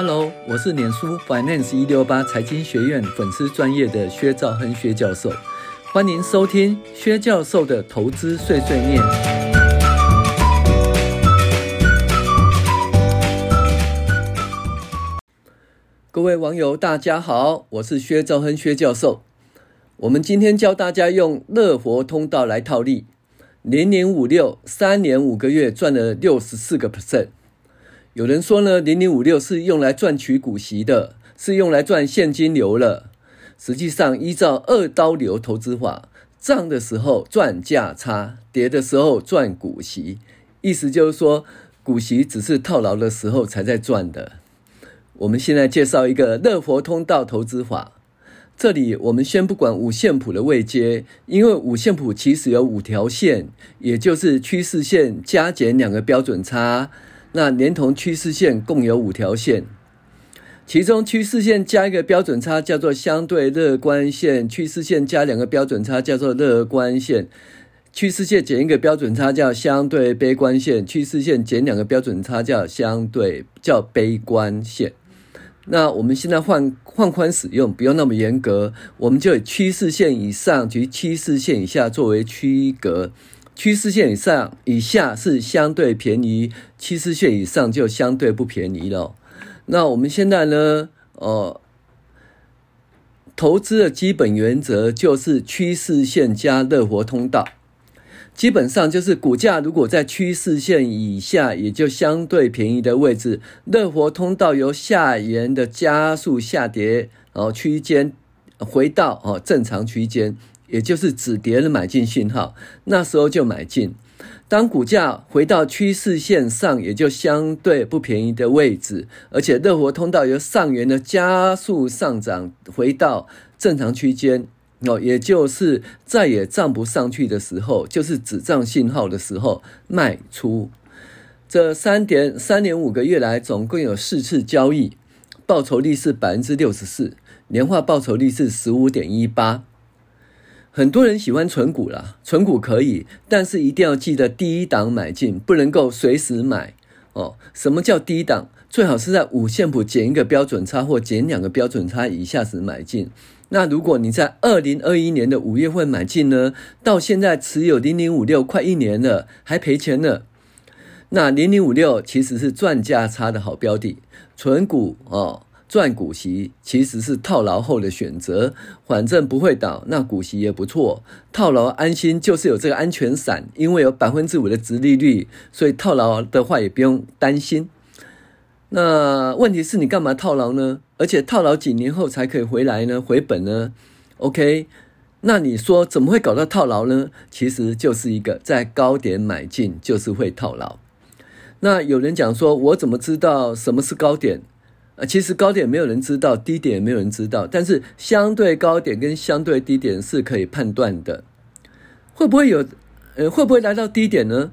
Hello，我是脸书 Finance 一六八财经学院粉丝专业的薛兆亨薛教授，欢迎收听薛教授的投资碎碎念。各位网友，大家好，我是薛兆亨薛教授。我们今天教大家用乐活通道来套利，零零五六三年五个月赚了六十四个 percent。有人说呢，零零五六是用来赚取股息的，是用来赚现金流了。实际上，依照二刀流投资法，涨的时候赚价差，跌的时候赚股息。意思就是说，股息只是套牢的时候才在赚的。我们现在介绍一个乐活通道投资法。这里我们先不管五线谱的位阶，因为五线谱其实有五条线，也就是趋势线加减两个标准差。那连同趋势线共有五条线，其中趋势线加一个标准差叫做相对乐观线，趋势线加两个标准差叫做乐观线，趋势线减一个标准差叫相对悲观线，趋势线减两个标准差叫相对叫悲观线。那我们现在换换宽使用，不用那么严格，我们就以趋势线以上及趋势线以下作为区隔。趋势线以上、以下是相对便宜，趋势线以上就相对不便宜了。那我们现在呢？哦，投资的基本原则就是趋势线加热活通道，基本上就是股价如果在趋势线以下，也就相对便宜的位置，热活通道由下沿的加速下跌，然后区间回到哦正常区间。也就是止跌的买进信号，那时候就买进。当股价回到趋势线上，也就相对不便宜的位置，而且乐活通道由上缘的加速上涨回到正常区间，哦，也就是再也涨不上去的时候，就是止涨信号的时候卖出。这三点三年五个月来，总共有四次交易，报酬率是百分之六十四，年化报酬率是十五点一八。很多人喜欢存股啦，存股可以，但是一定要记得低档买进，不能够随时买哦。什么叫低档？最好是在五线谱减一个标准差或减两个标准差以下时买进。那如果你在二零二一年的五月份买进呢，到现在持有零零五六快一年了，还赔钱了。那零零五六其实是赚价差的好标的，存股哦。赚股息其实是套牢后的选择，反正不会倒，那股息也不错。套牢安心就是有这个安全伞，因为有百分之五的殖利率，所以套牢的话也不用担心。那问题是你干嘛套牢呢？而且套牢几年后才可以回来呢？回本呢？OK？那你说怎么会搞到套牢呢？其实就是一个在高点买进就是会套牢。那有人讲说，我怎么知道什么是高点？啊，其实高点没有人知道，低点也没有人知道，但是相对高点跟相对低点是可以判断的。会不会有，呃，会不会来到低点呢？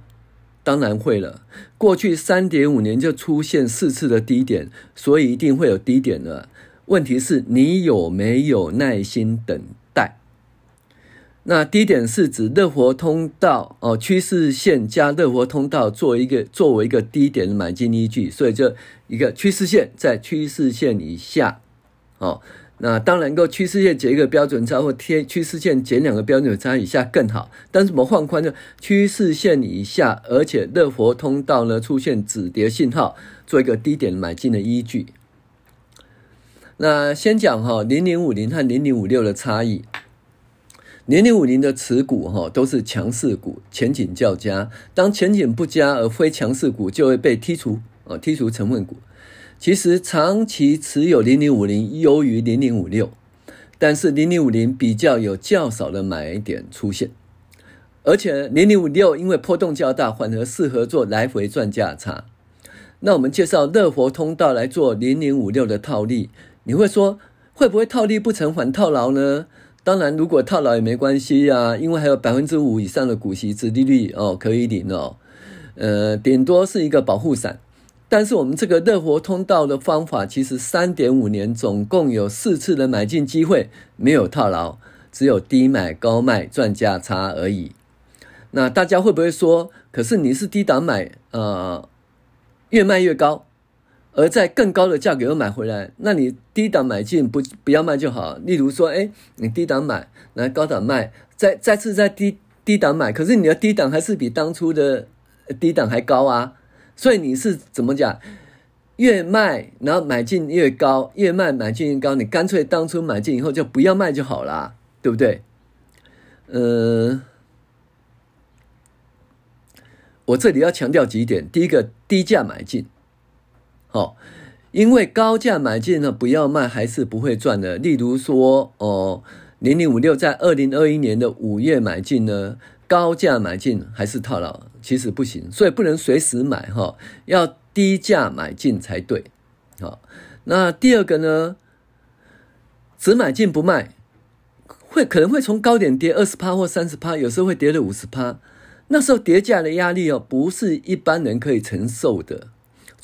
当然会了。过去三点五年就出现四次的低点，所以一定会有低点了。问题是你有没有耐心等？那低点是指热活通道哦，趋势线加热活通道作为一个作为一个低点的买进依据，所以就一个趋势线在趋势线以下哦。那当然，够趋势线减一个标准差或贴趋势线减两个标准差以下更好。但是我们放宽的趋势线以下，而且热活通道呢出现止跌信号，做一个低点买进的依据。那先讲哈零零五零和零零五六的差异。零零五零的持股哈都是强势股，前景较佳。当前景不佳而非强势股，就会被剔除啊，剔除成分股。其实长期持有零零五零优于零零五六，但是零零五零比较有较少的买点出现，而且零零五六因为波动较大，反而适合做来回赚价差。那我们介绍乐活通道来做零零五六的套利，你会说会不会套利不成反套牢呢？当然，如果套牢也没关系啊，因为还有百分之五以上的股息殖利率哦，可以领哦。呃，顶多是一个保护伞。但是我们这个热活通道的方法，其实三点五年总共有四次的买进机会，没有套牢，只有低买高卖赚价差而已。那大家会不会说，可是你是低档买，呃，越卖越高，而在更高的价格又买回来，那你低档买进不不要卖就好。例如说，哎，你低档买，来高档卖，再再次在低低档买，可是你的低档还是比当初的低档还高啊。所以你是怎么讲？越卖然后买进越高，越卖买进越高，你干脆当初买进以后就不要卖就好了，对不对？呃，我这里要强调几点，第一个，低价买进。哦，因为高价买进呢，不要卖还是不会赚的。例如说，哦，零零五六在二零二一年的五月买进呢，高价买进还是套牢，其实不行，所以不能随时买哈、哦，要低价买进才对。好、哦，那第二个呢，只买进不卖，会可能会从高点跌二十趴或三十趴，有时候会跌了五十趴，那时候跌价的压力哦，不是一般人可以承受的。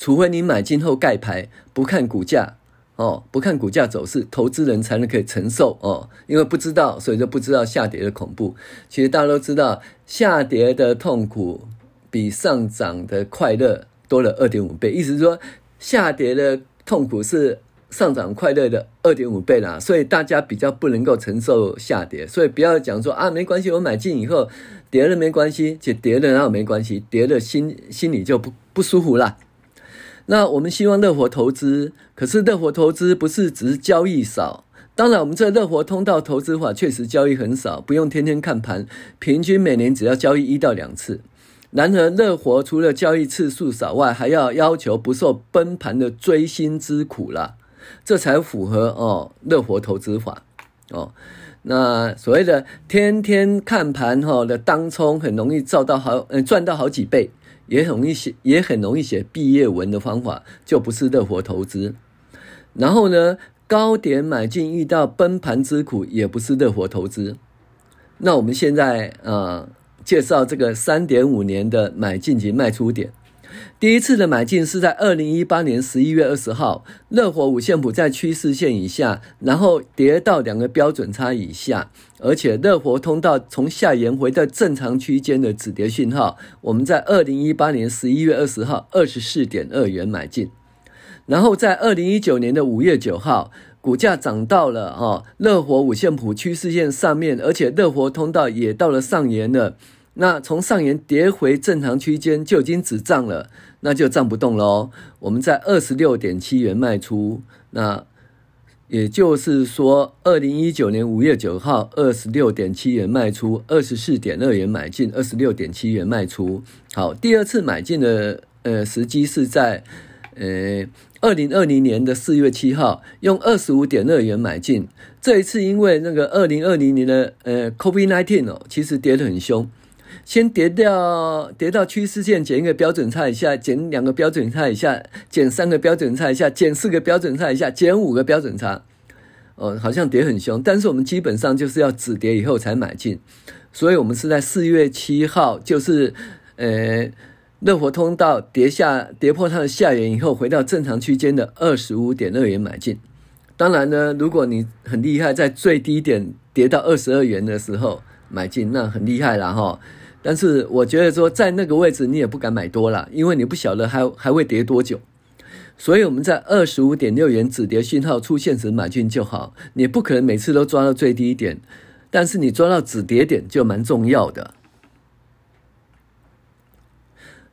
除非你买进后盖牌，不看股价哦，不看股价走势，投资人才能可以承受哦。因为不知道，所以就不知道下跌的恐怖。其实大家都知道，下跌的痛苦比上涨的快乐多了二点五倍。意思是说，下跌的痛苦是上涨快乐的二点五倍啦。所以大家比较不能够承受下跌，所以不要讲说啊，没关系，我买进以后跌了没关系，且跌了然后没关系，跌了心心里就不不舒服啦。那我们希望乐活投资，可是乐活投资不是只是交易少。当然，我们这乐活通道投资法确实交易很少，不用天天看盘，平均每年只要交易一到两次。然而，乐活除了交易次数少外，还要要求不受崩盘的锥心之苦啦，这才符合哦乐活投资法哦。那所谓的天天看盘哈的当冲，很容易造到好嗯赚到好几倍。也很容易写，也很容易写毕业文的方法，就不是热火投资。然后呢，高点买进遇到崩盘之苦，也不是热火投资。那我们现在、呃，介绍这个三点五年的买进及卖出点。第一次的买进是在二零一八年十一月二十号，乐活五线谱在趋势线以下，然后跌到两个标准差以下，而且乐活通道从下沿回到正常区间的止跌讯号，我们在二零一八年十一月二十号二十四点二元买进，然后在二零一九年的五月九号，股价涨到了哈乐活五线谱趋势线上面，而且乐活通道也到了上沿了。那从上沿跌回正常区间就已经止涨了，那就涨不动喽。我们在二十六点七元卖出，那也就是说，二零一九年五月九号二十六点七元卖出，二十四点二元买进，二十六点七元卖出。好，第二次买进的呃时机是在呃二零二零年的四月七号，用二十五点二元买进。这一次因为那个二零二零年的呃 COVID-19 哦，其实跌得很凶。先跌掉，跌到趋势线，减一个标准差以下，减两个标准差以下，减三个标准差以下，减四个标准差以下，减五个标准差。哦，好像跌很凶，但是我们基本上就是要止跌以后才买进，所以我们是在四月七号，就是呃，乐活通道跌下跌破它的下缘以后，回到正常区间的二十五点二元买进。当然呢，如果你很厉害，在最低点跌到二十二元的时候买进，那很厉害了哈。但是我觉得说，在那个位置你也不敢买多了，因为你不晓得还还会跌多久，所以我们在二十五点六元止跌信号出现时买进就好。你不可能每次都抓到最低点，但是你抓到止跌点就蛮重要的。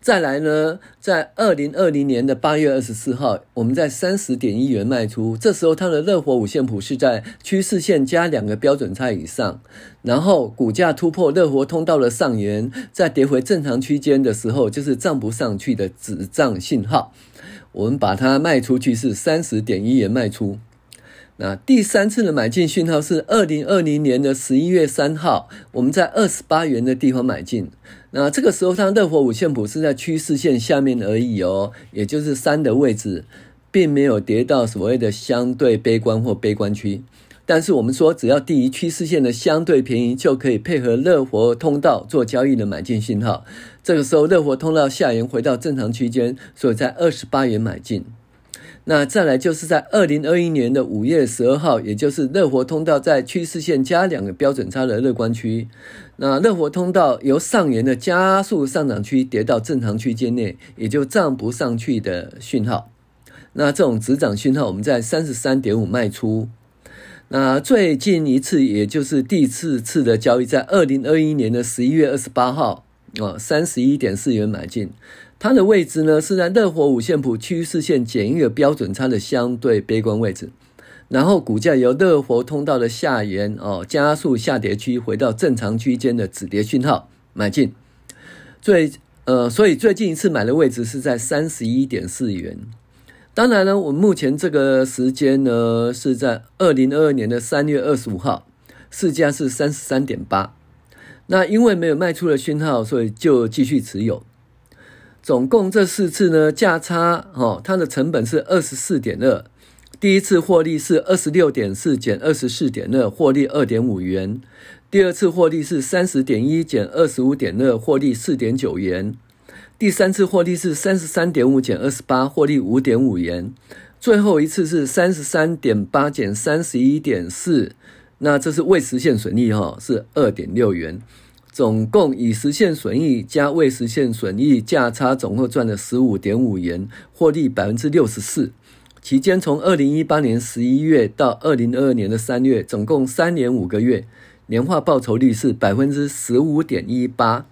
再来呢，在二零二零年的八月二十四号，我们在三十点一元卖出。这时候它的乐活五线谱是在趋势线加两个标准差以上，然后股价突破乐活通道的上沿，在跌回正常区间的时候，就是涨不上去的止涨信号。我们把它卖出去是三十点一元卖出。那第三次的买进讯号是二零二零年的十一月三号，我们在二十八元的地方买进。那这个时候，它热火五线谱是在趋势线下面而已哦，也就是三的位置，并没有跌到所谓的相对悲观或悲观区。但是我们说，只要低于趋势线的相对便宜，就可以配合热活通道做交易的买进讯号。这个时候，热活通道下沿回到正常区间，所以在二十八元买进。那再来就是在二零二一年的五月十二号，也就是乐活通道在趋势线加两个标准差的乐观区，那乐活通道由上沿的加速上涨区跌到正常区间内，也就涨不上去的讯号。那这种止涨讯号，我们在三十三点五卖出。那最近一次，也就是第四次的交易，在二零二一年的十一月二十八号，啊，三十一点四元买进。它的位置呢，是在乐活五线谱趋势线减一个标准差的相对悲观位置。然后股价由乐活通道的下沿哦，加速下跌区回到正常区间的止跌讯号买进，最呃，所以最近一次买的位置是在三十一点四元。当然呢，我目前这个时间呢是在二零二二年的三月二十五号，市价是三十三点八。那因为没有卖出的讯号，所以就继续持有。总共这四次呢，价差哦，它的成本是二十四点二。第一次获利是二十六点四减二十四点二，获利二点五元。第二次获利是三十点一减二十五点二，获利四点九元。第三次获利是三十三点五减二十八，获利五点五元。最后一次是三十三点八减三十一点四，那这是未实现损益哈，是二点六元。总共已实现损益加未实现损益价差，总共赚了十五点五元，获利百分之六十四。期间从二零一八年十一月到二零二二年的三月，总共三年五个月，年化报酬率是百分之十五点一八。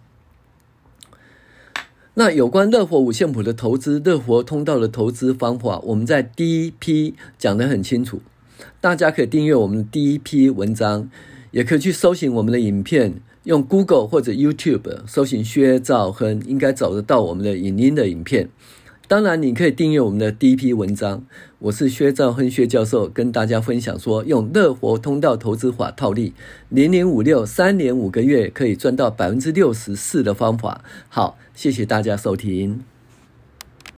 那有关乐活五线谱的投资、乐活通道的投资方法，我们在第一批讲得很清楚，大家可以订阅我们的第一批文章，也可以去搜寻我们的影片，用 Google 或者 YouTube 搜寻薛兆亨，应该找得到我们的影音的影片。当然，你可以订阅我们的第一批文章。我是薛兆亨薛教授，跟大家分享说，用乐活通道投资法套利，零零五六三年五个月可以赚到百分之六十四的方法。好，谢谢大家收听。